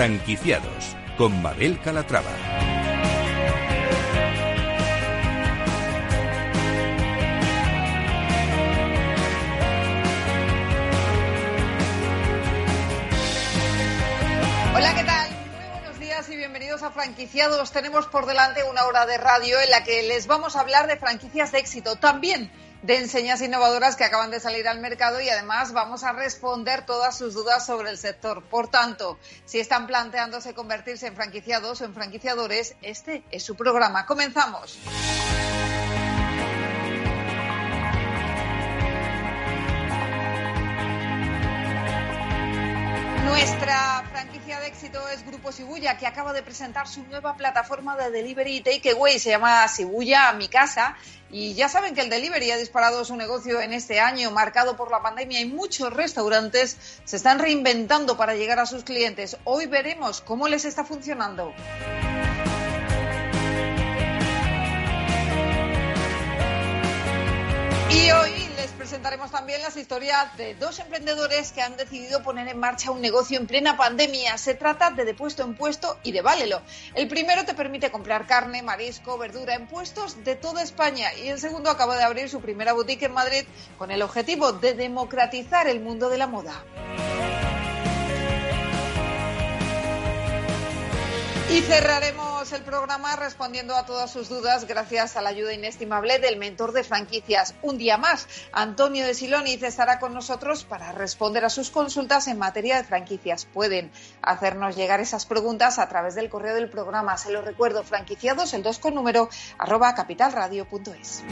Franquiciados con Mabel Calatrava. Hola, ¿qué tal? Muy buenos días y bienvenidos a Franquiciados. Tenemos por delante una hora de radio en la que les vamos a hablar de franquicias de éxito. También de enseñas innovadoras que acaban de salir al mercado y además vamos a responder todas sus dudas sobre el sector. Por tanto, si están planteándose convertirse en franquiciados o en franquiciadores, este es su programa. Comenzamos. Nuestra franquicia éxito es Grupo Sibuya, que acaba de presentar su nueva plataforma de delivery y takeaway. Se llama Sibuya a mi casa. Y ya saben que el delivery ha disparado su negocio en este año, marcado por la pandemia, y muchos restaurantes se están reinventando para llegar a sus clientes. Hoy veremos cómo les está funcionando. Y hoy les presentaremos también las historias de dos emprendedores que han decidido poner en marcha un negocio en plena pandemia. Se trata de de puesto en puesto y de Válelo. El primero te permite comprar carne, marisco, verdura en puestos de toda España y el segundo acaba de abrir su primera boutique en Madrid con el objetivo de democratizar el mundo de la moda. Y cerraremos el programa respondiendo a todas sus dudas gracias a la ayuda inestimable del mentor de franquicias. Un día más, Antonio de Siloniz estará con nosotros para responder a sus consultas en materia de franquicias. Pueden hacernos llegar esas preguntas a través del correo del programa. Se lo recuerdo, franquiciados, el 2 con número, arroba capitalradio.es.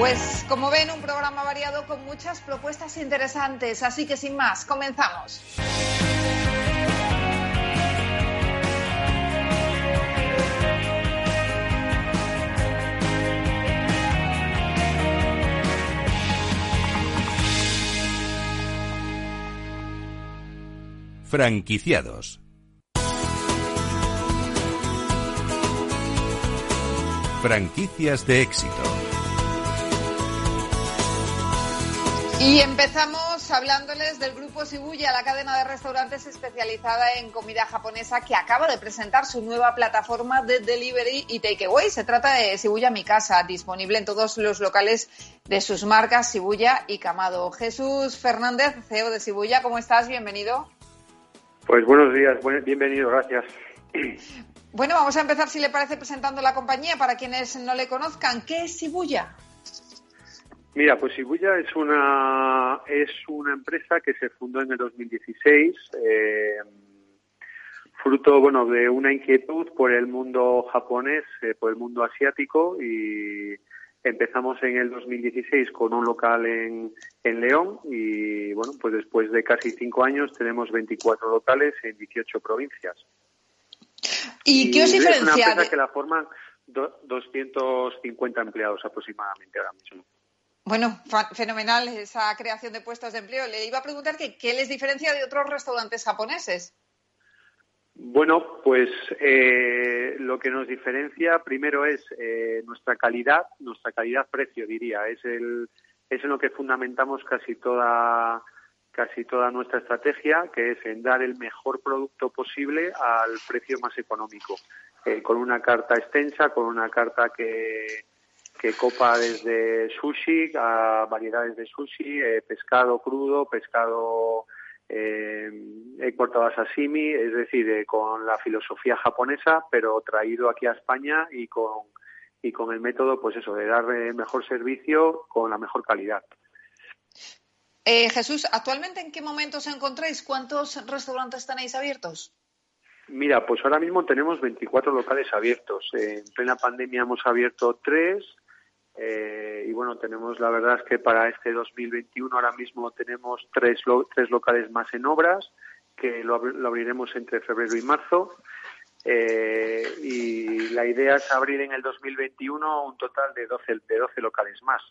Pues como ven, un programa variado con muchas propuestas interesantes, así que sin más, comenzamos. Franquiciados. Franquicias de éxito. Y empezamos hablándoles del grupo Shibuya, la cadena de restaurantes especializada en comida japonesa que acaba de presentar su nueva plataforma de delivery y takeaway. Se trata de Shibuya Mi Casa, disponible en todos los locales de sus marcas Shibuya y Kamado. Jesús Fernández, CEO de Shibuya, ¿cómo estás? Bienvenido. Pues buenos días, bienvenido, gracias. Bueno, vamos a empezar, si le parece, presentando la compañía para quienes no le conozcan. ¿Qué es Shibuya? Mira, pues Shibuya es una es una empresa que se fundó en el 2016, eh, fruto bueno de una inquietud por el mundo japonés, eh, por el mundo asiático y empezamos en el 2016 con un local en, en León y bueno pues después de casi cinco años tenemos 24 locales en 18 provincias. ¿Y, qué os diferencia? Es una empresa que la forman 250 empleados aproximadamente ahora mismo. Bueno, fenomenal esa creación de puestos de empleo. Le iba a preguntar que, qué les diferencia de otros restaurantes japoneses. Bueno, pues eh, lo que nos diferencia primero es eh, nuestra calidad, nuestra calidad-precio, diría. Es, el, es en lo que fundamentamos casi toda, casi toda nuestra estrategia, que es en dar el mejor producto posible al precio más económico. Eh, con una carta extensa, con una carta que, que copa desde sushi a variedades de sushi, eh, pescado crudo, pescado eh, exportado a sashimi, es decir, eh, con la filosofía japonesa, pero traído aquí a España y con y con el método, pues eso, de dar eh, mejor servicio con la mejor calidad. Eh, Jesús, ¿actualmente en qué momento os encontráis? ¿Cuántos restaurantes tenéis abiertos? Mira, pues ahora mismo tenemos 24 locales abiertos. En plena pandemia hemos abierto tres, eh, y bueno, tenemos la verdad es que para este 2021 ahora mismo tenemos tres, tres locales más en obras, que lo, lo abriremos entre febrero y marzo. Eh, y la idea es abrir en el 2021 un total de 12, de 12 locales más.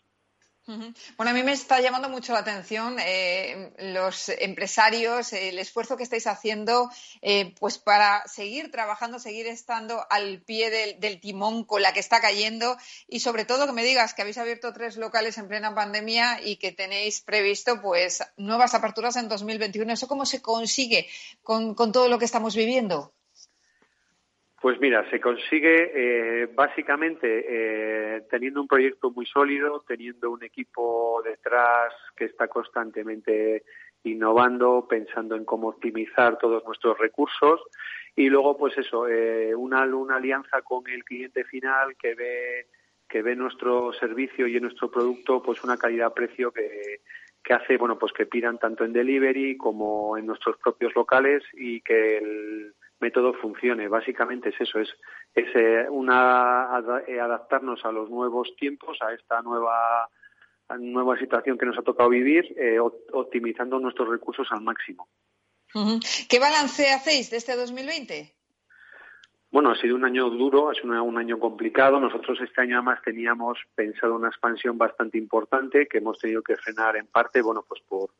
Bueno, a mí me está llamando mucho la atención eh, los empresarios, el esfuerzo que estáis haciendo eh, pues para seguir trabajando, seguir estando al pie del, timón con la que está cayendo y sobre todo que me digas que habéis abierto tres locales en plena pandemia y que tenéis previsto pues nuevas aperturas en 2021. ¿Eso cómo se consigue con todo lo que estamos viviendo? Pues mira, se consigue eh, básicamente eh, teniendo un proyecto muy sólido, teniendo un equipo detrás que está constantemente innovando, pensando en cómo optimizar todos nuestros recursos. Y luego, pues eso, eh, una, una alianza con el cliente final que ve que ve nuestro servicio y nuestro producto pues una calidad-precio que, que hace bueno pues que pidan tanto en delivery como en nuestros propios locales y que el método funcione. Básicamente es eso, es, es eh, una, eh, adaptarnos a los nuevos tiempos, a esta nueva, nueva situación que nos ha tocado vivir, eh, optimizando nuestros recursos al máximo. ¿Qué balance hacéis de este 2020? Bueno, ha sido un año duro, ha sido un año complicado. Nosotros este año además teníamos pensado una expansión bastante importante que hemos tenido que frenar en parte, bueno, pues por,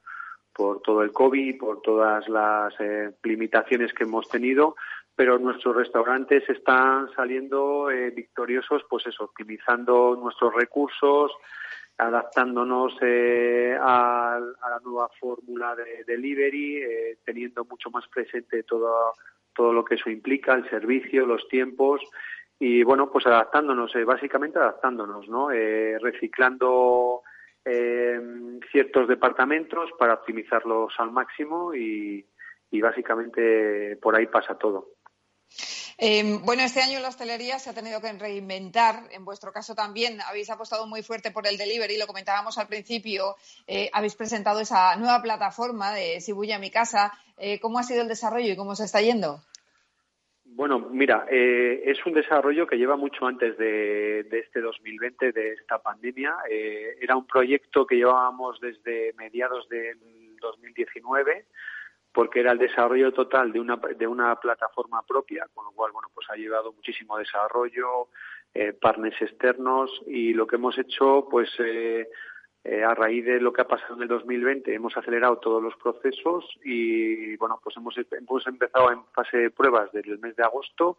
por todo el COVID, por todas las eh, limitaciones que hemos tenido, pero nuestros restaurantes están saliendo eh, victoriosos, pues eso, optimizando nuestros recursos, adaptándonos eh, a, la nueva fórmula de delivery, teniendo mucho más presente todo, todo lo que eso implica, el servicio, los tiempos y bueno, pues adaptándonos, básicamente adaptándonos, ¿no? reciclando eh, ciertos departamentos para optimizarlos al máximo y, básicamente por ahí pasa todo. Em, bueno, este año la hostelería se ha tenido que reinventar. En vuestro caso también habéis apostado muy fuerte por el delivery, lo comentábamos al principio. Eh, habéis presentado esa nueva plataforma de Sibuya Mi Casa. Eh, ¿Cómo ha sido el desarrollo y cómo se está yendo? Bueno, mira, eh, es un desarrollo que lleva mucho antes de, este 2020, de esta pandemia. Eh, era un proyecto que llevábamos desde mediados del 2019 porque era el desarrollo total de una, de una plataforma propia, con lo cual, bueno, pues ha llevado muchísimo desarrollo, eh, partners externos y lo que hemos hecho, pues eh, eh, a raíz de lo que ha pasado en el 2020 hemos acelerado todos los procesos y bueno pues hemos, empezado en fase de pruebas desde el mes de agosto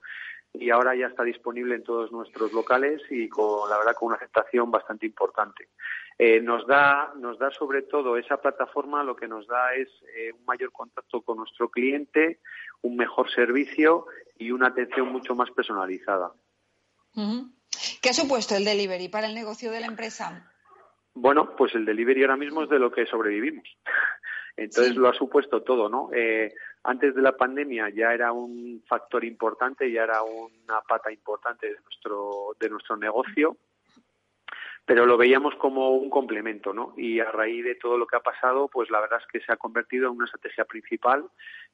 y ahora ya está disponible en todos nuestros locales y con la verdad con una aceptación bastante importante. Eh, nos da nos da sobre todo esa plataforma lo que nos da es eh, un mayor contacto con nuestro cliente, un mejor servicio y una atención mucho más personalizada. ¿Qué ha supuesto el delivery para el negocio de la empresa? Bueno, pues el delivery ahora mismo es de lo que sobrevivimos. Entonces lo ha supuesto todo, ¿no? Eh, antes de la pandemia ya era un factor importante, ya era una pata importante de nuestro, de nuestro negocio, pero lo veíamos como un complemento, ¿no? Y a raíz de todo lo que ha pasado, pues la verdad es que se ha convertido en una estrategia principal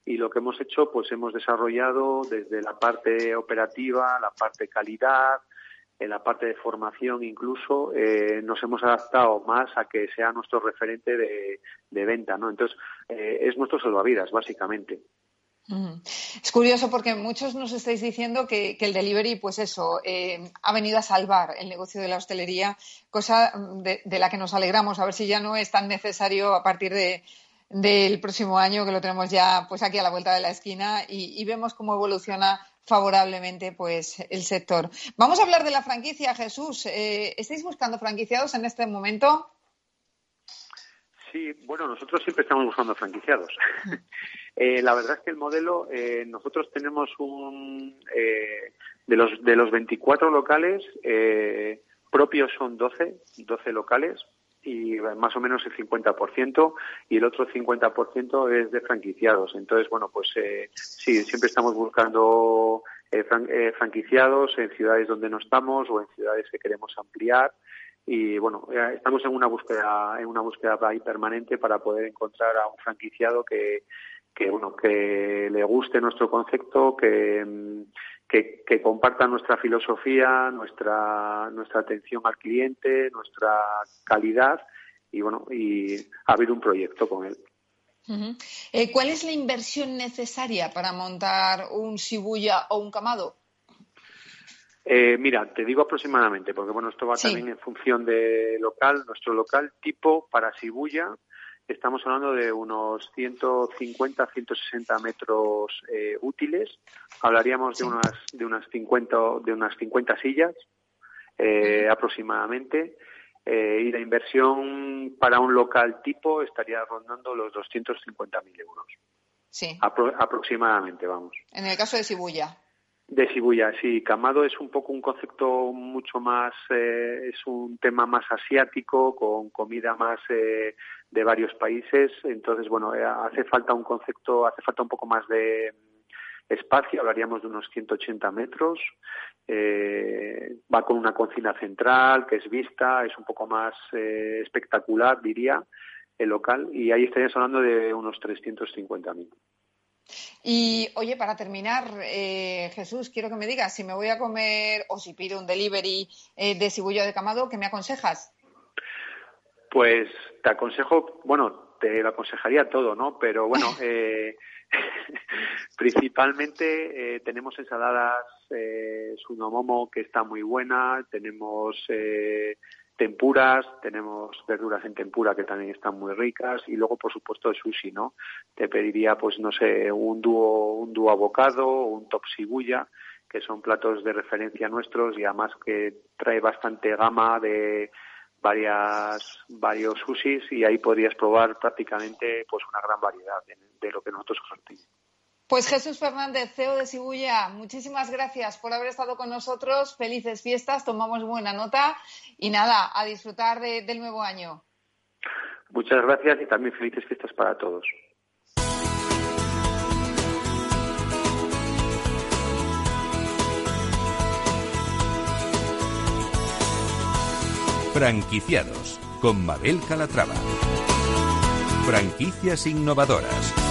y lo que hemos hecho, pues hemos desarrollado desde la parte operativa, la parte calidad, en la parte de formación incluso eh, nos hemos adaptado más a que sea nuestro referente de, venta, ¿no? Entonces, eh, es nuestro salvavidas, básicamente. Es curioso porque muchos nos estáis diciendo que, el delivery, pues eso, eh, ha venido a salvar el negocio de la hostelería, cosa de, la que nos alegramos, a ver si ya no es tan necesario a partir de, del próximo año, que lo tenemos ya pues aquí a la vuelta de la esquina y, y vemos cómo evoluciona favorablemente pues el sector. Vamos a hablar de la franquicia, Jesús. Eh, ¿Estáis buscando franquiciados en este momento? Sí, bueno, nosotros siempre estamos buscando franquiciados. Eh, la verdad es que el modelo, eh, nosotros tenemos un de los de los 24 locales propios son 12, 12 locales y más o menos el 50% y el otro 50% es de franquiciados. Entonces, bueno, pues eh, sí, siempre estamos buscando eh, eh, franquiciados en ciudades donde no estamos o en ciudades que queremos ampliar y bueno, estamos en una búsqueda en una búsqueda ahí permanente para poder encontrar a un franquiciado que que bueno que le guste nuestro concepto que que, que compartan nuestra filosofía, nuestra, nuestra atención al cliente, nuestra calidad y bueno, y abrir un proyecto con él. Eh, ¿Cuál es la inversión necesaria para montar un Shibuya o un Camado? Eh, mira, te digo aproximadamente, porque bueno, esto va también en función de local. Nuestro local tipo para Shibuya estamos hablando de unos 150, 160 metros eh, útiles. Hablaríamos de unas de unas 50 de unas 50 sillas eh, aproximadamente. Eh, y la inversión para un local tipo estaría rondando los 250.000 euros. Sí. aproximadamente, vamos. En el caso de Shibuya. De Shibuya, sí. Kamado es un poco un concepto mucho más, eh, es un tema más asiático, con comida más eh, de varios países. Entonces, bueno, eh, hace falta un concepto, hace falta un poco más de espacio, hablaríamos de unos 180 metros. va con una cocina central que es vista, es un poco más espectacular, diría, el local. Y ahí estaríamos hablando de unos 350.000. Y oye, para terminar, eh, Jesús, quiero que me digas si me voy a comer o si pido un delivery eh, de cibullo de camado, ¿qué me aconsejas? Pues te aconsejo, bueno, te lo aconsejaría todo, ¿no? Pero bueno, eh, principalmente tenemos ensaladas sunomomo que está muy buena, tenemos tempuras, tenemos verduras en tempura que también están muy ricas y luego por supuesto el sushi, ¿no? Te pediría pues no sé, un dúo un dúo abocado, un top shibuya, que son platos de referencia nuestros y además que trae bastante gama de varias varios sushis y ahí podrías probar prácticamente pues una gran variedad de, de lo que nosotros ofrecemos. Pues Jesús Fernández, CEO de Sibuya, muchísimas gracias por haber estado con nosotros. Felices fiestas, tomamos buena nota y nada, a disfrutar del nuevo año. Muchas gracias y también felices fiestas para todos. Franquiciados con Mabel Calatrava. Franquicias innovadoras.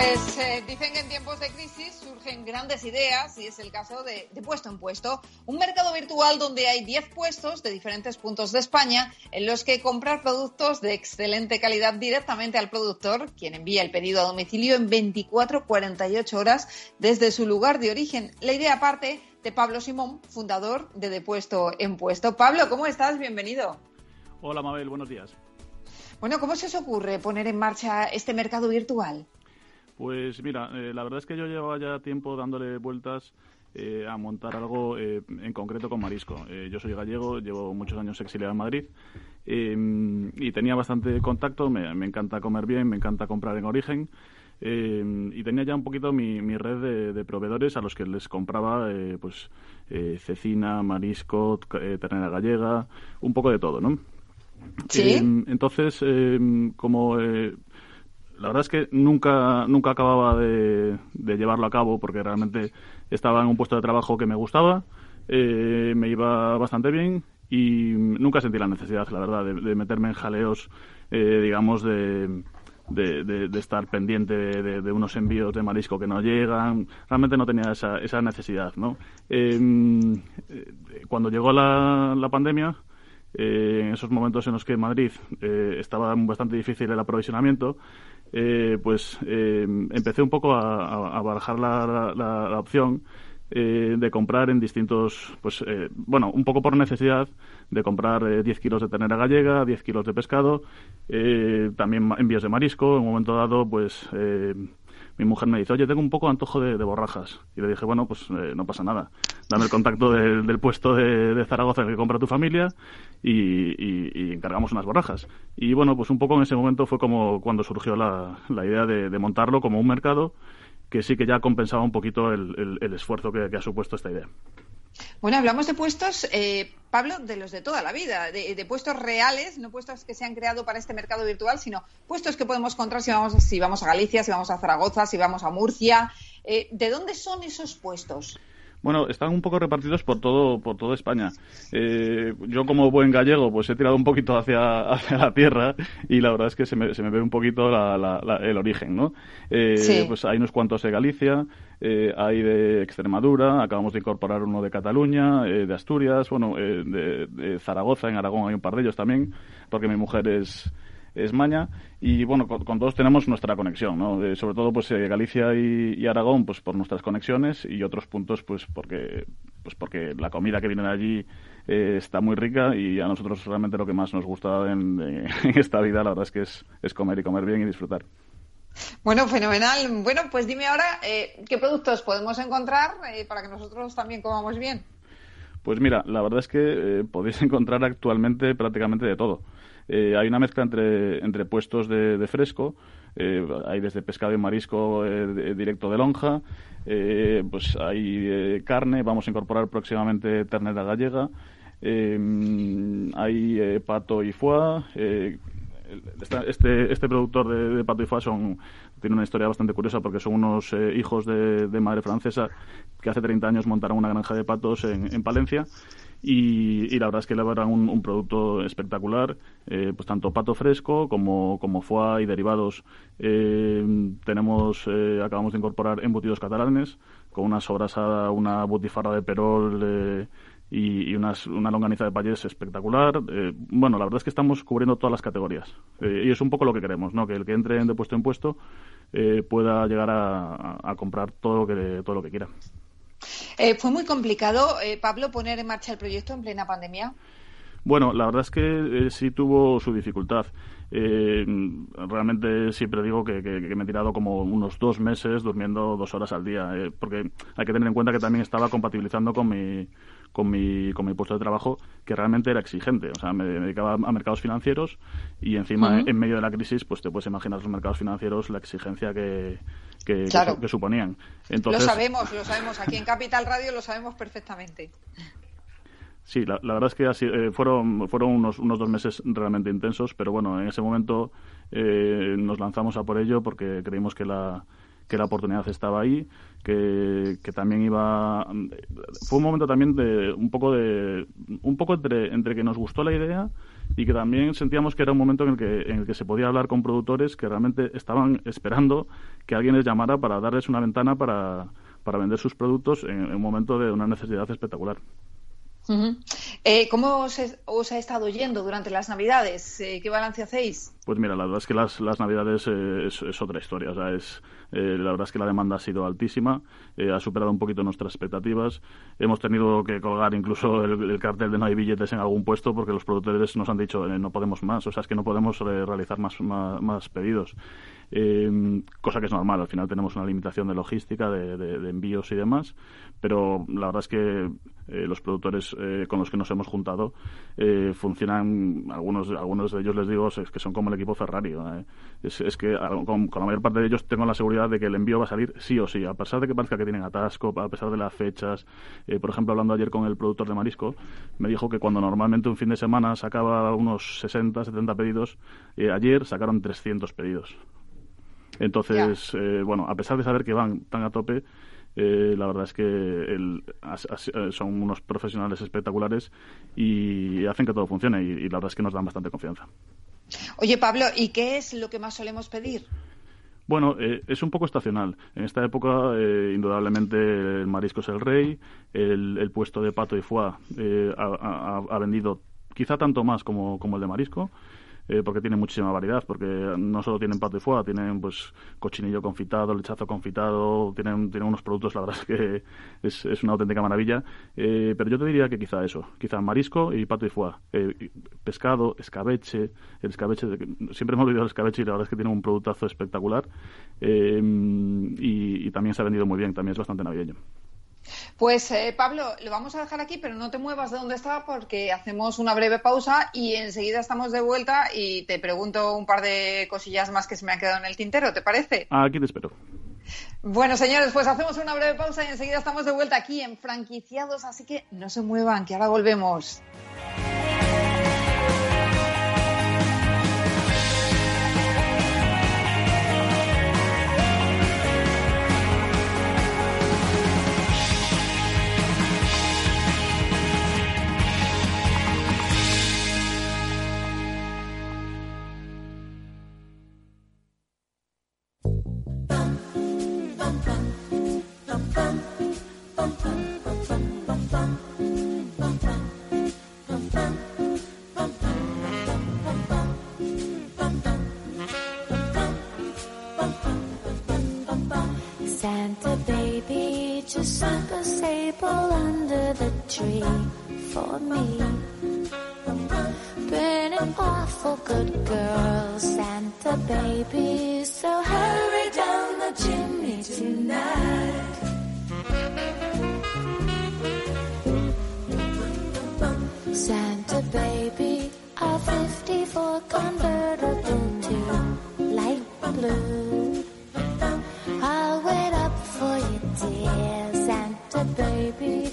Pues eh, dicen que en tiempos de crisis surgen grandes ideas y es el caso de, Puesto en Puesto, un mercado virtual donde hay 10 puestos de diferentes puntos de España en los que comprar productos de excelente calidad directamente al productor, quien envía el pedido a domicilio en 24-48 horas desde su lugar de origen. La idea parte de Pablo Simón, fundador de De Puesto en Puesto. Pablo, ¿cómo estás? Bienvenido. Hola Mabel, buenos días. Bueno, ¿cómo se os ocurre poner en marcha este mercado virtual? Pues mira, eh, la verdad es que yo llevaba ya tiempo dándole vueltas eh, a montar algo eh, en concreto con marisco. yo soy gallego, llevo muchos años exiliado en Madrid y tenía bastante contacto, me, encanta comer bien, me encanta comprar en origen. y tenía ya un poquito mi, red de, proveedores a los que les compraba pues cecina, marisco, ternera gallega, un poco de todo, ¿no? ¿Sí? entonces, como la verdad es que nunca, nunca acababa de, llevarlo a cabo porque realmente estaba en un puesto de trabajo que me gustaba, eh, me iba bastante bien y nunca sentí la necesidad, la verdad, de, meterme en jaleos, eh, digamos, de, de, estar pendiente de, unos envíos de marisco que no llegan. Realmente no tenía esa, esa necesidad, ¿no? Em, eh, cuando llegó la, la pandemia, en esos momentos en los que Madrid estaba bastante difícil el aprovisionamiento, eh, pues eh, empecé un poco a, barajar la, opción eh, de comprar en distintos, pues bueno, un poco por necesidad de comprar 10 kilos de ternera gallega, 10 kilos de pescado, también envíos de marisco. En un momento dado, pues mi mujer me dice, oye, tengo un poco de antojo de, borrajas. Y le dije, bueno, pues eh, no pasa nada. Dame el contacto del puesto de, Zaragoza que compra tu familia y, encargamos unas borrajas. Y bueno, pues un poco en ese momento fue como cuando surgió la, idea de, montarlo como un mercado que sí que ya compensaba un poquito el, esfuerzo que ha supuesto esta idea. Bueno, hablamos de puestos, eh, Pablo, de los de toda la vida, de, puestos reales, no puestos que se han creado para este mercado virtual, sino puestos que podemos encontrar si vamos, si vamos a Galicia, si vamos a Zaragoza, si vamos a Murcia. Eh, ¿De dónde son esos puestos? Bueno, están un poco repartidos por todo, por toda España. Eh, yo como buen gallego, pues he tirado un poquito hacia, hacia la tierra y la verdad es que se me, se me ve un poquito el origen, ¿no? Eh, Pues hay unos cuantos de Galicia, eh, hay de Extremadura, acabamos de incorporar uno de Cataluña, eh, de Asturias, bueno, de, de, Zaragoza, en Aragón hay un par de ellos también, porque mi mujer es Maña y bueno, con, todos tenemos nuestra conexión, ¿no? Eh, sobre todo pues eh, Galicia y, Aragón pues por nuestras conexiones y otros puntos pues porque pues porque la comida que viene de allí eh, está muy rica y a nosotros realmente lo que más nos gusta en, esta vida la verdad es que es, es comer y comer bien y disfrutar. Bueno, fenomenal. Bueno, pues dime ahora, ¿qué productos podemos encontrar para que nosotros también comamos bien? Pues mira, la verdad es que podéis encontrar actualmente prácticamente de todo. Eh, hay una mezcla entre, entre puestos de, fresco, eh, hay desde pescado y marisco eh, directo de lonja, pues hay carne, vamos a incorporar próximamente ternera gallega, hay pato y foie, este, este productor de, pato y foie son, tiene una historia bastante curiosa porque son unos hijos de, madre francesa que hace 30 años montaron una granja de patos en, en Palencia y, la verdad es que elaboran un, un producto espectacular, eh, pues tanto pato fresco como, como foie y derivados. Eh, tenemos, eh, acabamos de incorporar embutidos catalanes con una sobrasada, una butifarra de perol y, unas, una longaniza de payés espectacular. bueno, la verdad es que estamos cubriendo todas las categorías y es un poco lo que queremos, ¿no? Que el que entre de puesto en puesto pueda llegar a, a, comprar todo lo que todo lo que quiera. Eh, ¿Fue muy complicado, eh, Pablo, poner en marcha el proyecto en plena pandemia? Bueno, la verdad es que eh, sí tuvo su dificultad. realmente siempre digo que, me he tirado como unos dos meses durmiendo dos horas al día, porque hay que tener en cuenta que también estaba compatibilizando con mi, con mi, con mi puesto de trabajo, que realmente era exigente. O sea, me dedicaba a mercados financieros y encima, en medio de la crisis, pues te puedes imaginar los mercados financieros, la exigencia que, que, suponían. Entonces, lo sabemos, lo sabemos. Aquí en Capital Radio lo sabemos perfectamente. Sí, la, verdad es que así, eh, fueron, fueron unos, unos dos meses realmente intensos, pero bueno, en ese momento eh, nos lanzamos a por ello porque creímos que la, que la oportunidad estaba ahí, que, que, también iba fue un momento también de un poco de un poco entre, entre que nos gustó la idea y que también sentíamos que era un momento en el que, en el que se podía hablar con productores que realmente estaban esperando que alguien les llamara para darles una ventana para, para vender sus productos en, un momento de una necesidad espectacular. Eh, ¿Cómo os, ha estado yendo durante las Navidades? Eh, ¿Qué balance hacéis? Pues mira, la verdad es que las, las Navidades eh, es, otra historia. O sea, es, la verdad es que la demanda ha sido altísima, ha superado un poquito nuestras expectativas. Hemos tenido que colgar incluso el, cartel de no hay billetes en algún puesto porque los productores nos han dicho no podemos más, o sea, es que no podemos realizar más, más, pedidos. cosa que es normal, al final tenemos una limitación de logística, de envíos y demás, pero la verdad es que eh, los productores eh, con los que nos hemos juntado eh, funcionan, algunos, algunos de ellos les digo, es que son como el equipo Ferrari. Es, es, que con, la mayor parte de ellos tengo la seguridad de que el envío va a salir sí o sí, a pesar de que parezca que tienen atasco, a pesar de las fechas. por ejemplo, hablando ayer con el productor de marisco, me dijo que cuando normalmente un fin de semana sacaba unos 60, 70 pedidos, ayer sacaron 300 pedidos. Entonces, bueno, a pesar de saber que van tan a tope, eh, la verdad es que eh, son unos profesionales espectaculares y hacen que todo funcione y, la verdad es que nos dan bastante confianza. Oye, Pablo, ¿y qué es lo que más solemos pedir? Bueno, eh, es un poco estacional. En esta época, indudablemente, el marisco es el rey, el, puesto de pato y foie ha, ha, vendido quizá tanto más como, como el de marisco, eh, porque tiene muchísima variedad, porque no solo tienen pato y foie, tienen pues cochinillo confitado, lechazo confitado, tienen, tienen unos productos, la verdad es que es, es una auténtica maravilla. Eh, pero yo te diría que quizá eso, quizá marisco y pato y foie. Eh, pescado, escabeche, el escabeche, siempre hemos olvidado el escabeche y la verdad es que tiene un productazo espectacular. y, y también se ha vendido muy bien, también es bastante navideño. Pues eh, Pablo, lo vamos a dejar aquí, pero no te muevas de donde estaba porque hacemos una breve pausa y enseguida estamos de vuelta y te pregunto un par de cosillas más que se me han quedado en el tintero, ¿te parece? Aquí te espero. Bueno, señores, pues hacemos una breve pausa y enseguida estamos de vuelta aquí en Franquiciados, así que no se muevan, que ahora volvemos. Your super sable under the tree for me. Been an awful good girl, Santa baby. So hurry down the chimney tonight. Santa baby, a 54 convertible to light blue. Baby.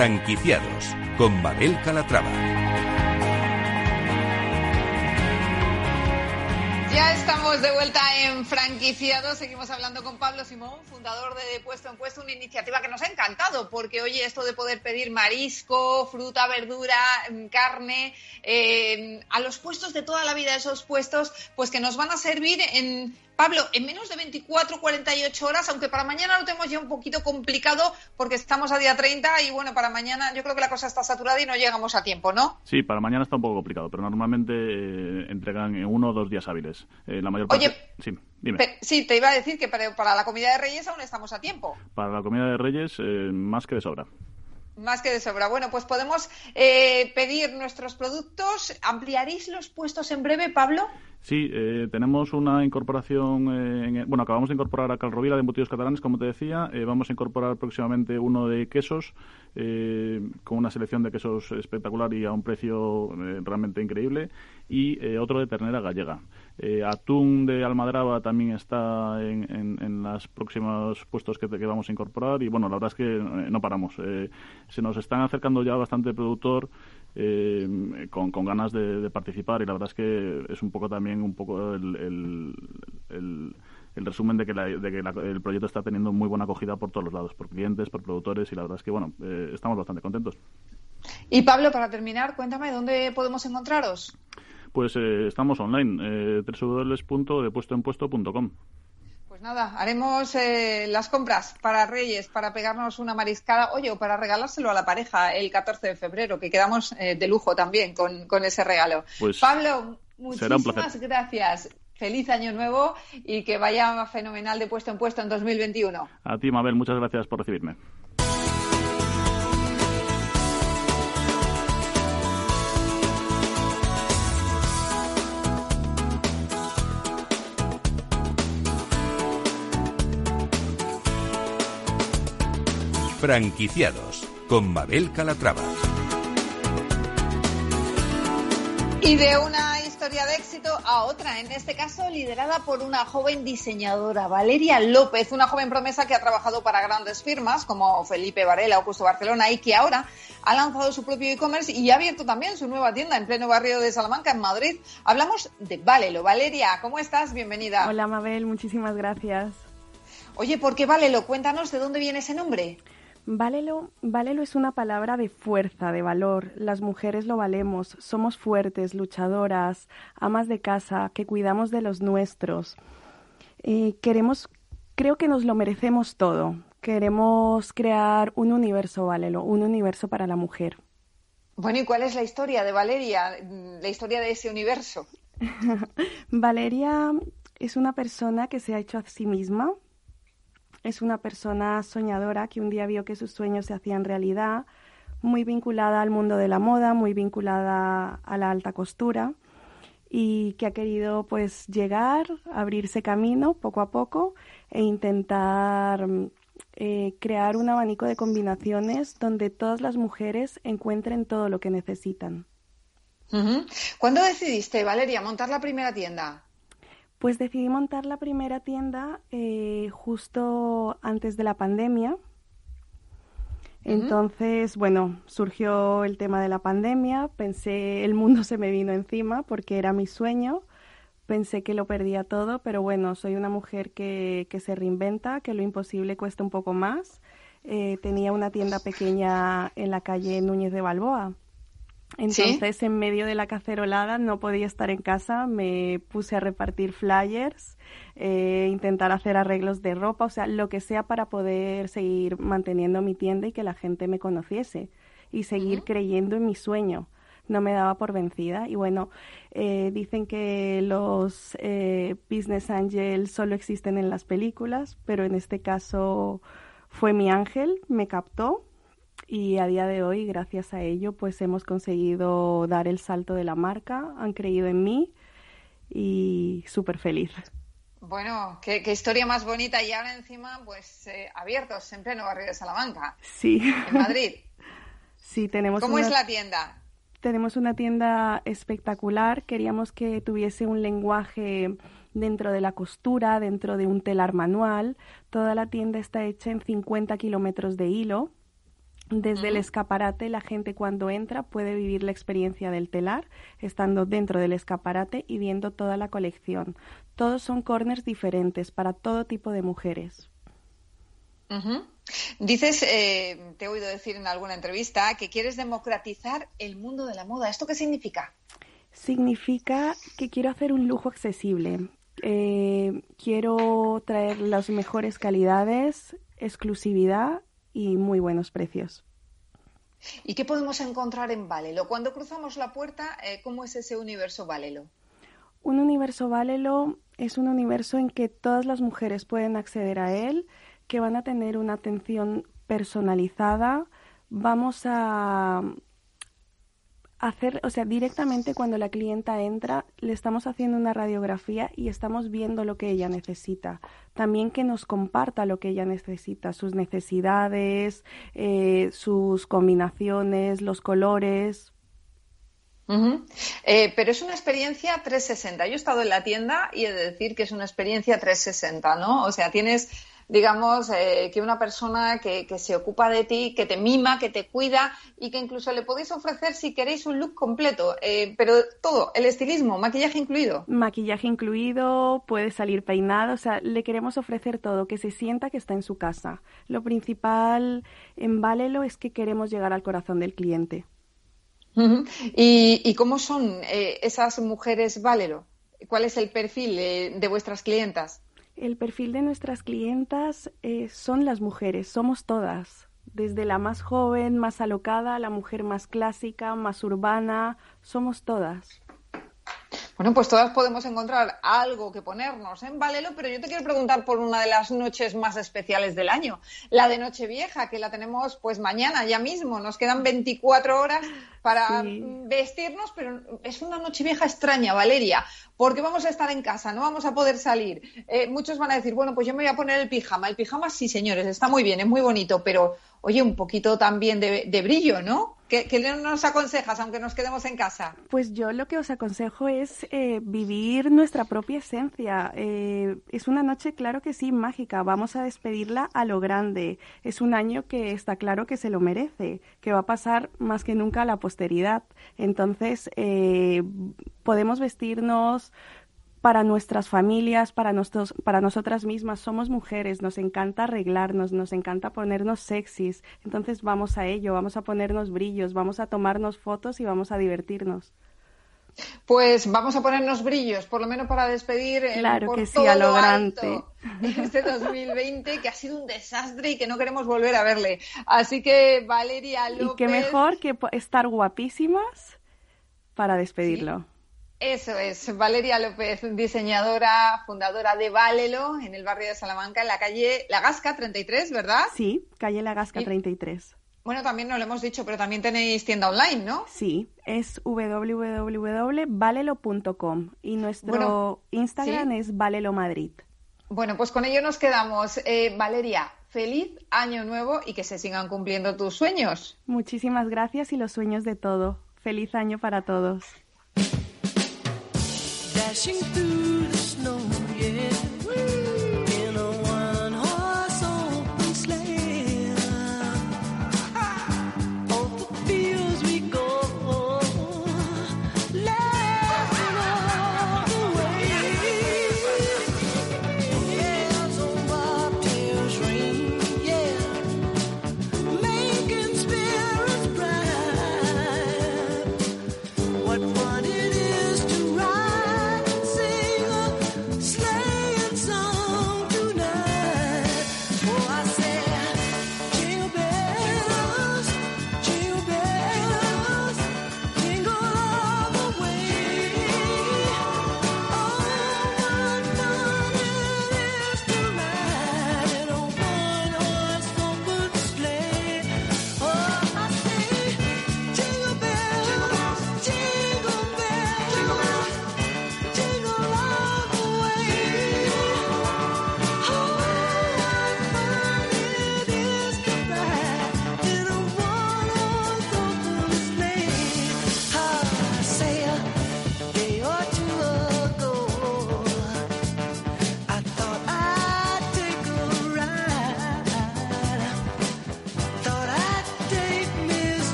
Franquiciados con Mabel Calatrava. Ya estamos de vuelta en franquiciados. Seguimos hablando con Pablo Simón, fundador de Puesto en Puesto, una iniciativa que nos ha encantado, porque oye, esto de poder pedir marisco, fruta, verdura, mm, carne, eh, a los puestos de toda la vida, esos puestos, pues que nos van a servir en. Pablo, en menos de 24, 48 horas, aunque para mañana lo tenemos ya un poquito complicado porque estamos a día 30 y bueno, para mañana yo creo que la cosa está saturada y no llegamos a tiempo, ¿no? Sí, para mañana está un poco complicado, pero normalmente eh, entregan en uno o dos días hábiles. Eh, la mayor parte... Oye, sí, dime. Sí, te iba a decir que para, para la comida de Reyes aún estamos a tiempo. Para la comida de Reyes, eh, más que de sobra. Más que de sobra. Bueno, pues podemos eh, pedir nuestros productos. ¿Ampliaréis los puestos en breve, Pablo? Sí, eh, tenemos una incorporación, eh, en- bueno, acabamos de incorporar a Calrovira de embutidos catalanes, como te decía, eh, vamos a incorporar próximamente uno de quesos, eh, con una selección de quesos espectacular y a un precio realmente increíble, y otro de ternera gallega. Eh, atún de Almadraba también está en, en, en los próximos puestos que, que vamos a incorporar, y bueno, la verdad es que eh, no paramos. Eh, se nos están acercando ya bastante productor eh, con, ganas de, participar y la verdad es que es un poco también un poco el, el, el- el resumen de que, la- que la- el proyecto está teniendo muy buena acogida por todos los lados, por clientes, por productores y la verdad es que bueno, eh, estamos bastante contentos. Y Pablo, para terminar, cuéntame dónde podemos encontraros. Pues eh, estamos online, eh, www.depuestoenpuesto.com. Pues nada, haremos eh, las compras para Reyes, para pegarnos una mariscada, oye, o para regalárselo a la pareja el 14 de febrero, que quedamos eh, de lujo también con, con ese regalo. Pues Pablo, muchísimas gracias. Feliz año nuevo y que vaya fenomenal de puesto en puesto en 2021. A ti, Mabel, muchas gracias por recibirme. Franquiciados con Mabel Calatrava. Y de una historia de éxito a otra, en este caso liderada por una joven diseñadora, Valeria López, una joven promesa que ha trabajado para grandes firmas como Felipe Varela o Justo Barcelona y que ahora ha lanzado su propio e-commerce y ha abierto también su nueva tienda en pleno barrio de Salamanca, en Madrid. Hablamos de Valelo. Valeria, ¿cómo estás? Bienvenida. Hola Mabel, muchísimas gracias. Oye, ¿por qué Valelo? Cuéntanos de dónde viene ese nombre. Valelo, Valelo es una palabra de fuerza, de valor. Las mujeres lo valemos, somos fuertes, luchadoras, amas de casa, que cuidamos de los nuestros. Eh, queremos, creo que nos lo merecemos todo. Queremos crear un universo Valelo, un universo para la mujer. Bueno, ¿y cuál es la historia de Valeria, la historia de ese universo? Valeria es una persona que se ha hecho a sí misma. Es una persona soñadora que un día vio que sus sueños se hacían realidad, muy vinculada al mundo de la moda, muy vinculada a la alta costura y que ha querido pues llegar, abrirse camino poco a poco e intentar eh, crear un abanico de combinaciones donde todas las mujeres encuentren todo lo que necesitan. ¿Cuándo decidiste, Valeria, montar la primera tienda? Pues decidí montar la primera tienda eh, justo antes de la pandemia. Entonces, bueno, surgió el tema de la pandemia, pensé, el mundo se me vino encima porque era mi sueño, pensé que lo perdía todo, pero bueno, soy una mujer que, que se reinventa, que lo imposible cuesta un poco más. Eh, tenía una tienda pequeña en la calle Núñez de Balboa. Entonces, en medio de la cacerolada no podía estar en casa, me puse a repartir flyers, eh, intentar hacer arreglos de ropa, o sea, lo que sea para poder seguir manteniendo mi tienda y que la gente me conociese y seguir creyendo en mi sueño. No me daba por vencida y bueno, eh, dicen que los eh, business angels solo existen en las películas, pero en este caso fue mi ángel, me captó y a día de hoy, gracias a ello, pues hemos conseguido dar el salto de la marca, han creído en mí y súper feliz. Bueno, qué, qué historia más bonita y ahora encima, pues eh, abiertos en pleno barrio de Salamanca, Sí. en Madrid. Sí, tenemos ¿Cómo una, es la tienda? tenemos una tienda espectacular. Queríamos que tuviese un lenguaje dentro de la costura, dentro de un telar manual. Toda la tienda está hecha en 50 kilómetros de hilo. Desde el escaparate, la gente cuando entra puede vivir la experiencia del telar, estando dentro del escaparate y viendo toda la colección. Todos son corners diferentes para todo tipo de mujeres. Dices, eh, te he oído decir en alguna entrevista, que quieres democratizar el mundo de la moda. ¿Esto qué significa? Significa que quiero hacer un lujo accesible. Eh, quiero traer las mejores calidades, exclusividad y muy buenos precios. ¿Y qué podemos encontrar en Valelo? Cuando cruzamos la puerta, eh, ¿cómo es ese universo Valelo? Un universo Valelo es un universo en que todas las mujeres pueden acceder a él, que van a tener una atención personalizada. Vamos a hacer, o sea, directamente cuando la clienta entra, le estamos haciendo una radiografía y estamos viendo lo que ella necesita. También que nos comparta lo que ella necesita, sus necesidades, eh, sus combinaciones, los colores. Eh, pero es una experiencia 360. Yo he estado en la tienda y he de decir que es una experiencia 360, ¿no? O sea, tienes, digamos, eh, que una persona que, que se ocupa de ti, que te mima, que te cuida y que incluso le podéis ofrecer, si queréis, un look completo. Eh, pero todo, el estilismo, maquillaje incluido. Maquillaje incluido, puede salir peinado, o sea, le queremos ofrecer todo, que se sienta que está en su casa. Lo principal en Valelo es que queremos llegar al corazón del cliente. ¿Y, y cómo son eh, esas mujeres Valero? ¿Cuál es el perfil eh, de vuestras clientas? El perfil de nuestras clientas eh, son las mujeres, somos todas, desde la más joven, más alocada, la mujer más clásica, más urbana, somos todas. Bueno, pues todas podemos encontrar algo que ponernos en Valero, pero yo te quiero preguntar por una de las noches más especiales del año, la de Nochevieja, que la tenemos pues mañana, ya mismo. Nos quedan 24 horas para Sí. vestirnos, pero es una Nochevieja extraña, Valeria, porque vamos a estar en casa, no vamos a poder salir. Eh, muchos van a decir, bueno, pues yo me voy a poner el pijama. El pijama, sí, señores, está muy bien, es muy bonito, pero oye, un poquito también de, brillo, ¿no? ¿Qué, qué nos aconsejas, aunque nos quedemos en casa? Pues yo lo que os aconsejo es eh, vivir nuestra propia esencia. Eh, es una noche, claro que sí, mágica. Vamos a despedirla a lo grande. Es un año que está claro que se lo merece, que va a pasar más que nunca a la posteridad. Entonces, eh, podemos vestirnos para nuestras familias, para, nuestros, para nosotras mismas. Somos mujeres, nos encanta arreglarnos, nos encanta ponernos sexys. Entonces vamos a ello, vamos a ponernos brillos, vamos a tomarnos fotos y vamos a divertirnos. Pues vamos a ponernos brillos, por lo menos para despedir eh, Claro por que sí, todo a lo grande. este 2020 que ha sido un desastre y que no queremos volver a verle. Así que Valeria López. Y qué mejor que estar guapísimas para despedirlo. Eso es, Valeria López, diseñadora, fundadora de Valelo en el barrio de Salamanca, en la calle La Gasca 33, ¿verdad? Sí, calle La Gasca 33. Bueno, también no lo hemos dicho, pero también tenéis tienda online, ¿no? Sí, es www.valelo.com y nuestro Bueno, Instagram ¿sí? es Valelo Madrid. Bueno, pues con ello nos quedamos. Eh, Valeria, feliz año nuevo y que se sigan cumpliendo tus sueños. Muchísimas gracias y los sueños de todo. Feliz año para todos. Dashing through the snow, yeah. In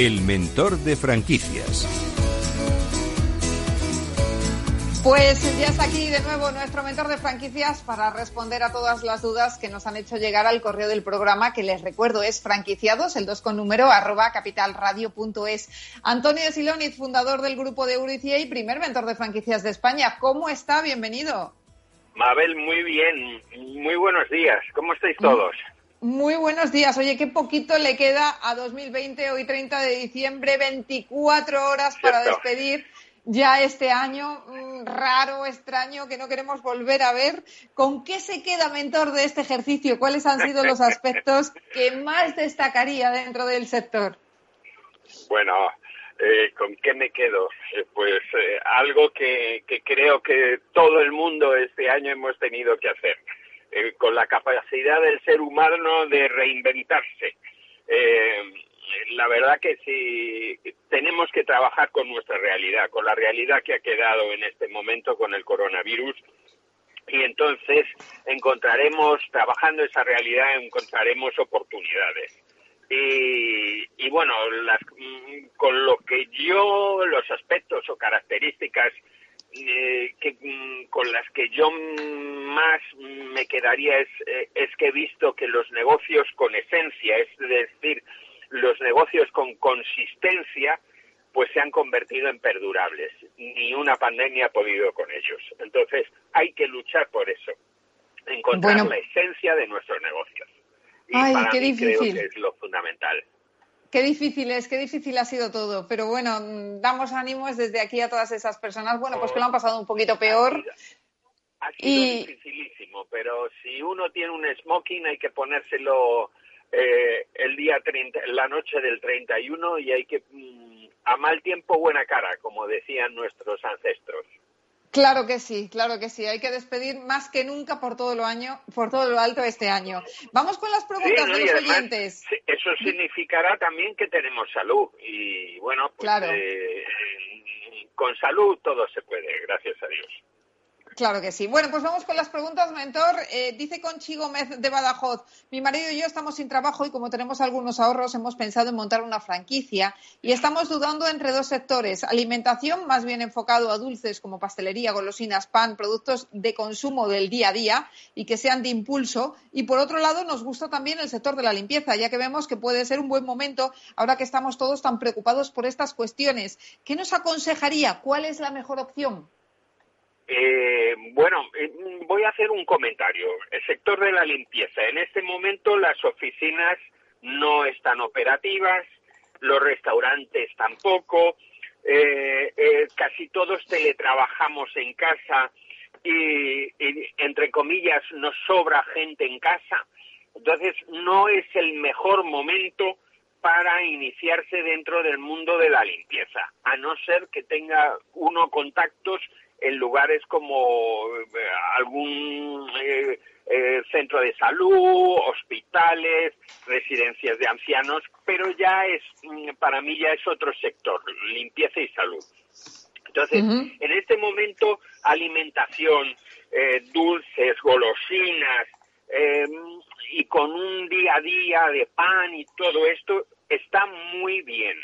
El mentor de franquicias. Pues ya está aquí de nuevo nuestro mentor de franquicias para responder a todas las dudas que nos han hecho llegar al correo del programa, que les recuerdo es franquiciados, el 2 con número, arroba capitalradio.es. Antonio de Siloniz, fundador del grupo de Euricia y primer mentor de franquicias de España. ¿Cómo está? Bienvenido. Mabel, muy bien. Muy buenos días. ¿Cómo estáis todos? Muy buenos días. Oye, qué poquito le queda a 2020, hoy 30 de diciembre, 24 horas para Cierto. despedir ya este año mm, raro, extraño, que no queremos volver a ver. ¿Con qué se queda, mentor, de este ejercicio? ¿Cuáles han sido los aspectos que más destacaría dentro del sector? Bueno, eh, ¿con qué me quedo? Eh, pues eh, algo que, que creo que todo el mundo este año hemos tenido que hacer, eh, con la capacidad del ser humano de reinventarse. Eh, la verdad que sí tenemos que trabajar con nuestra realidad, con la realidad que ha quedado en este momento con el coronavirus y entonces encontraremos, trabajando esa realidad, encontraremos oportunidades. Y, y bueno, las, mm, con lo que yo, los aspectos o características eh, que, mm, con las que yo más me quedaría es, eh, es que he visto que los negocios con esencia, es decir, los negocios con consistencia, pues se han convertido en perdurables. Ni una pandemia ha podido con ellos. Entonces, hay que luchar por eso, encontrar Bueno. la esencia de nuestros negocios. Y Ay, para qué mí creo difícil. que es lo fundamental. Qué difícil es, qué difícil ha sido todo. Pero bueno, mm, damos ánimos desde aquí a todas esas personas, bueno, pues que lo han pasado un poquito peor. Ha sido Y- dificilísimo, pero si uno tiene un smoking hay que ponérselo eh, el día 30, la noche del 31 y hay que mm, a mal tiempo buena cara, como decían nuestros ancestros. Claro que sí, claro que sí. Hay que despedir más que nunca por todo lo año, por todo lo alto este año. Vamos con las preguntas Sí, ¿no? de los además, oyentes. Eso significará también que tenemos salud y bueno, pues Claro. eh, con salud todo se puede, gracias a Dios. Claro que sí. Bueno, pues vamos con las preguntas, mentor. Eh, dice Conchi Gómez de Badajoz, mi marido y yo estamos sin trabajo y como tenemos algunos ahorros hemos pensado en montar una franquicia y estamos dudando entre dos sectores. Alimentación, más bien enfocado a dulces como pastelería, golosinas, pan, productos de consumo del día a día y que sean de impulso. Y por otro lado, nos gusta también el sector de la limpieza, ya que vemos que puede ser un buen momento ahora que estamos todos tan preocupados por estas cuestiones. ¿Qué nos aconsejaría? ¿Cuál es la mejor opción? Eh, bueno, eh, voy a hacer un comentario. El sector de la limpieza. En este momento las oficinas no están operativas, los restaurantes tampoco, eh, eh, casi todos teletrabajamos en casa y, y, entre comillas, nos sobra gente en casa. Entonces, no es el mejor momento para iniciarse dentro del mundo de la limpieza, a no ser que tenga uno contactos en lugares como eh, algún eh, eh, centro de salud, hospitales, residencias de ancianos, pero ya es, mm, para mí ya es otro sector, limpieza y salud. Entonces, en este momento, alimentación, eh, dulces, golosinas, eh, y con un día a día de pan y todo esto, está muy bien.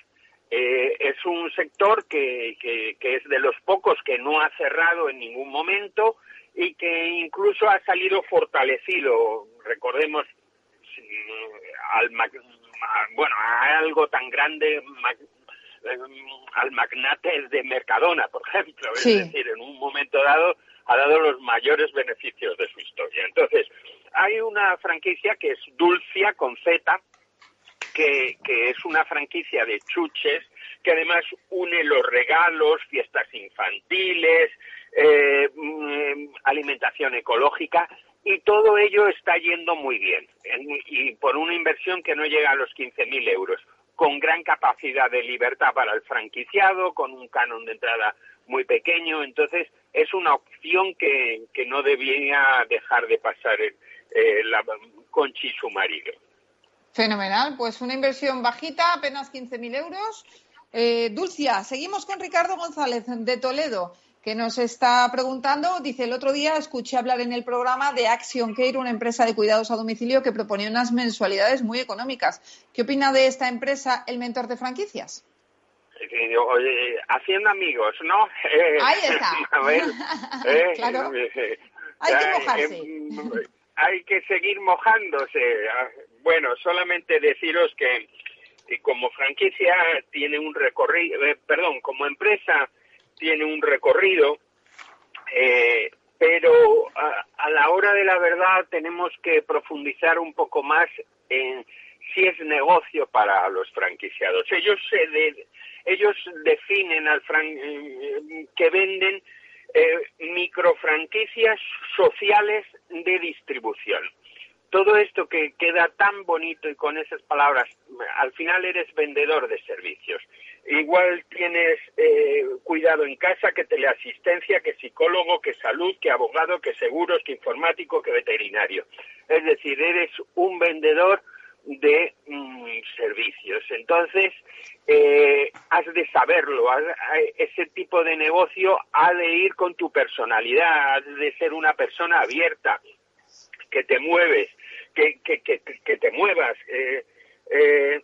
Eh, es un sector que, que, que es de los pocos que no ha cerrado en ningún momento y que incluso ha salido fortalecido. Recordemos sí, al bueno a algo tan grande eh, al magnate de Mercadona, por ejemplo, Sí. es decir, en un momento dado ha dado los mayores beneficios de su historia. Entonces, hay una franquicia que es Dulcia con Z, que, es una franquicia de chuches que además une los regalos, fiestas infantiles, eh, mm, alimentación ecológica y todo ello está yendo muy bien En- y por una inversión que no llega a los 15.000 euros, con gran capacidad de libertad para el franquiciado, con un canon de entrada muy pequeño, entonces es una opción que, que no debía dejar de pasar eh, la Conchi y su marido. Fenomenal, pues una inversión bajita, apenas 15.000 euros. Eh, Dulcia, seguimos con Ricardo González de Toledo, que nos está preguntando, dice, el otro día escuché hablar en el programa de Action Care, una empresa de cuidados a domicilio que proponía unas mensualidades muy económicas. ¿Qué opina de esta empresa el mentor de franquicias? Oye, haciendo amigos, ¿no? Ahí está. a ver, eh, Claro. eh, Hay que eh, mojarse. eh, hay que seguir mojándose. Ah, Bueno, solamente deciros que como franquicia tiene un recorrido, eh, perdón, como empresa tiene un recorrido, eh, pero a, a la hora de la verdad tenemos que profundizar un poco más en si es negocio para los franquiciados. Ellos de- ellos definen al fran- eh, que venden eh, microfranquicias sociales de distribución. Todo esto que queda tan bonito y con esas palabras, al final eres vendedor de servicios. Igual tienes eh, cuidado en casa, que teleasistencia, que psicólogo, que salud, que abogado, que seguros, que informático, que veterinario. Es decir, eres un vendedor de mm, servicios. Entonces, eh, has de saberlo. eh, ese tipo de negocio ha de ir con tu personalidad, has de ser una persona abierta, que te mueves, que, que, que, te muevas. eh, eh,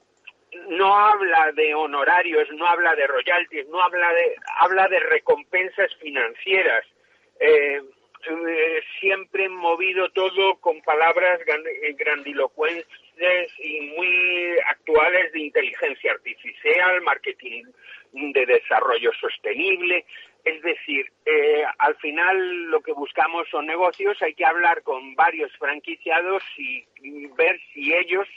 no habla de honorarios, no habla de royalties, no habla de, habla de recompensas financieras. Eh, eh, siempre movido todo con palabras gran- y muy actuales de inteligencia artificial, marketing de desarrollo sostenible. Es decir, eh, al final lo que buscamos son negocios, hay que hablar con varios franquiciados y, ver si ellos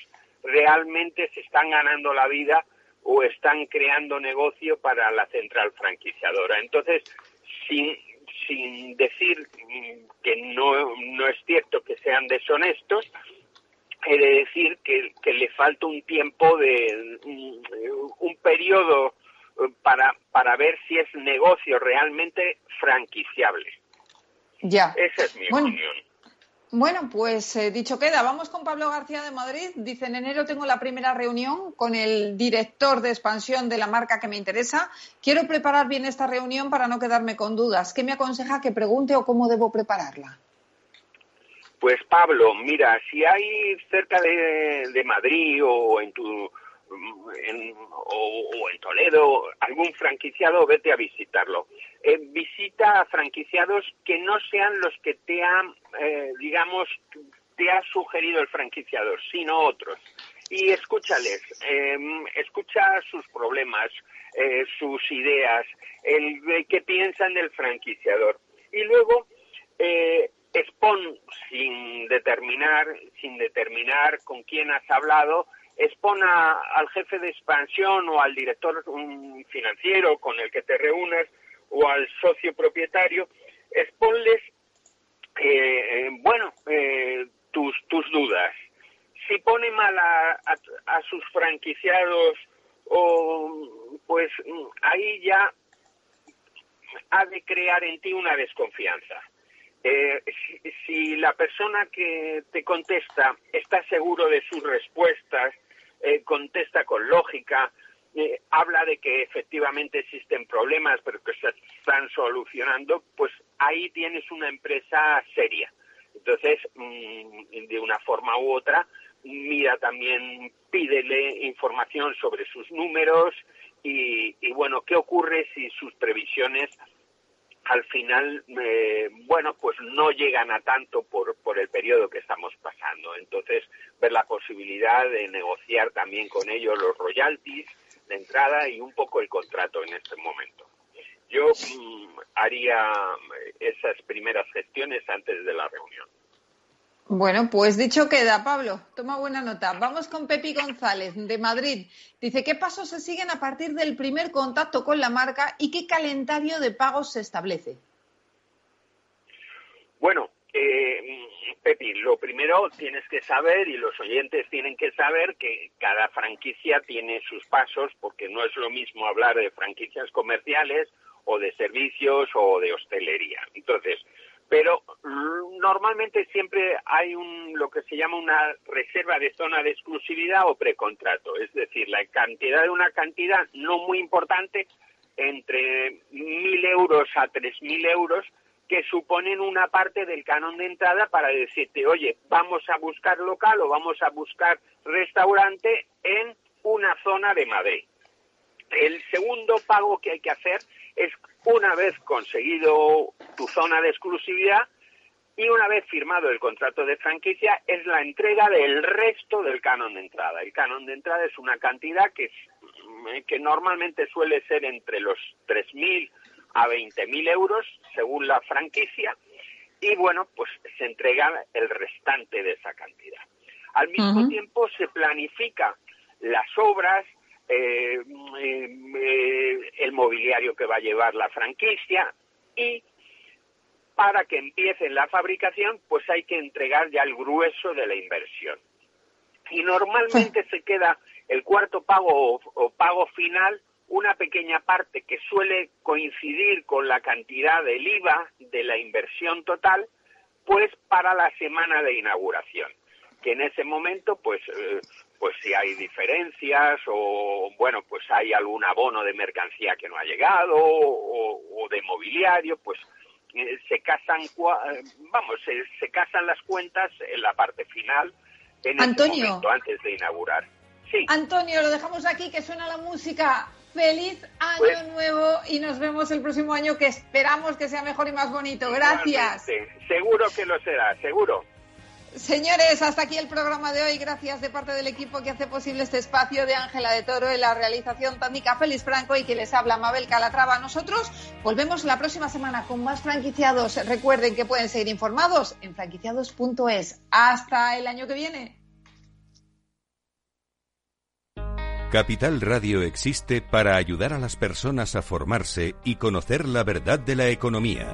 realmente se están ganando la vida o están creando negocio para la central franquiciadora. Entonces, sin, sin decir que no, no es cierto que sean deshonestos, he de decir que, que le falta un tiempo de mm, un periodo eh, para, para ver si es negocio realmente franquiciable. Ya. Esa es mi Bueno. opinión. Bueno, pues eh, dicho queda, vamos con Pablo García de Madrid. Dice, en enero tengo la primera reunión con el director de expansión de la marca que me interesa. Quiero preparar bien esta reunión para no quedarme con dudas. ¿Qué me aconseja que pregunte o cómo debo prepararla? Pues Pablo, mira, si hay cerca de, Madrid o en tu en- o, en Toledo algún franquiciado, vete a visitarlo. Eh, visita a franquiciados que no sean los que te han, eh, digamos, te ha sugerido el franquiciador, sino otros. Y escúchales, eh, escucha sus problemas, eh, sus ideas, el, el que piensan del franquiciador. Y luego eh, expon sin determinar, sin determinar con quién has hablado, expon a- al jefe de expansión o al director financiero con el que te reúnas o al socio propietario, exponles, eh, bueno, eh, tus, tus dudas. Si pone mal a, a- a sus franquiciados, o pues ahí ya ha de crear en ti una desconfianza. Eh, si, la persona que te contesta está seguro de sus respuestas, eh, contesta con lógica, eh, habla de que efectivamente existen problemas, pero que se están solucionando, pues ahí tienes una empresa seria. Entonces, mm, de una forma u otra, mira también, pídele información sobre sus números y, y bueno, ¿qué ocurre si sus previsiones al final, eh, bueno, pues no llegan a tanto por, por el periodo que estamos pasando. Entonces, ver la posibilidad de negociar también con ellos los royalties de entrada y un poco el contrato en este momento. Yo mm, haría esas primeras gestiones antes de la reunión. Bueno, pues dicho queda, Pablo. Toma buena nota. Vamos con Pepi González, de Madrid. Dice, ¿qué pasos se siguen a partir del primer contacto con la marca y qué calendario de pagos se establece? Bueno, eh, Pepi, lo primero tienes que saber y los oyentes tienen que saber que cada franquicia tiene sus pasos porque no es lo mismo hablar de franquicias comerciales o de servicios o de hostelería. Entonces, pero normalmente siempre hay un lo que se llama una reserva de zona de exclusividad o precontrato, es decir, la cantidad de una cantidad no muy importante entre mil euros a tres mil euros que suponen una parte del canon de entrada para decirte, oye, vamos a buscar local o vamos a buscar restaurante en una zona de Madrid. El segundo pago que hay que hacer es una vez conseguido tu zona de exclusividad y una vez firmado el contrato de franquicia es la entrega del resto del canon de entrada. El canon de entrada es una cantidad que, es- que normalmente suele ser entre los 3.000 a 20.000 euros según la franquicia y bueno, pues se entrega el restante de esa cantidad. Al mismo tiempo se planifica las obras, eh, eh, eh, el mobiliario que va a llevar la franquicia y para que empiece la fabricación, pues hay que entregar ya el grueso de la inversión. Y normalmente se queda el cuarto pago o, o pago final, una pequeña parte que suele coincidir con la cantidad del IVA de la inversión total, pues para la semana de inauguración. Que en ese momento, pues, eh, pues si hay diferencias o, bueno, pues hay algún abono de mercancía que no ha llegado o, o de mobiliario, pues eh, se casan, cua- vamos, se, se casan las cuentas en la parte final, en Antonio. momento, antes de inaugurar. Sí. Antonio, lo dejamos aquí, que suena la música. Feliz año Pues- nuevo y nos vemos el próximo año que esperamos que sea mejor y más bonito. Gracias. Seguro que lo será, seguro. Señores, hasta aquí el programa de hoy. Gracias de parte del equipo que hace posible este espacio de Ángela de Toro en la realización técnica Félix Franco y que les habla Mabel Calatrava. Nosotros volvemos la próxima semana con más franquiciados. Recuerden que pueden seguir informados en franquiciados.es. Hasta el año que viene. Capital Radio existe para ayudar a las personas a formarse y conocer la verdad de la economía.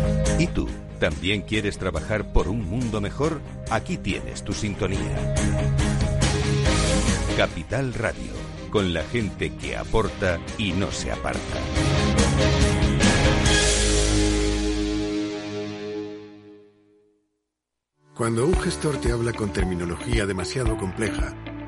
¿Y tú? ¿También quieres trabajar por un mundo mejor? Aquí tienes tu sintonía. Capital Radio, con la gente que aporta y no se aparta. Cuando un gestor te habla con terminología demasiado compleja,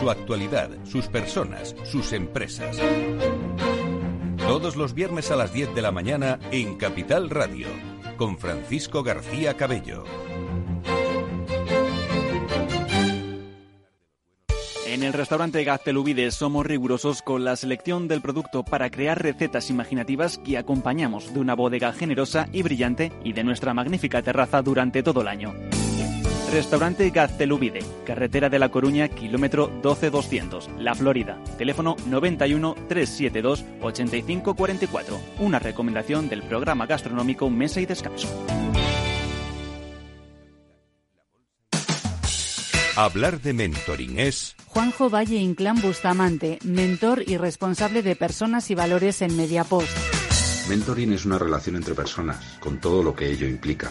Su actualidad, sus personas, sus empresas. Todos los viernes a las 10 de la mañana en Capital Radio, con Francisco García Cabello. En el restaurante Gaztelubides somos rigurosos con la selección del producto para crear recetas imaginativas que acompañamos de una bodega generosa y brillante y de nuestra magnífica terraza durante todo el año. Restaurante Gaztelubide, carretera de La Coruña, kilómetro 12200, La Florida. Teléfono 91 372 8544. Una recomendación del programa gastronómico Mesa y Descanso. Hablar de mentoring es Juanjo Valle Inclán Bustamante, mentor y responsable de personas y valores en Mediapost. Mentoring es una relación entre personas, con todo lo que ello implica.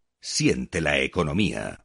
Siente la economía.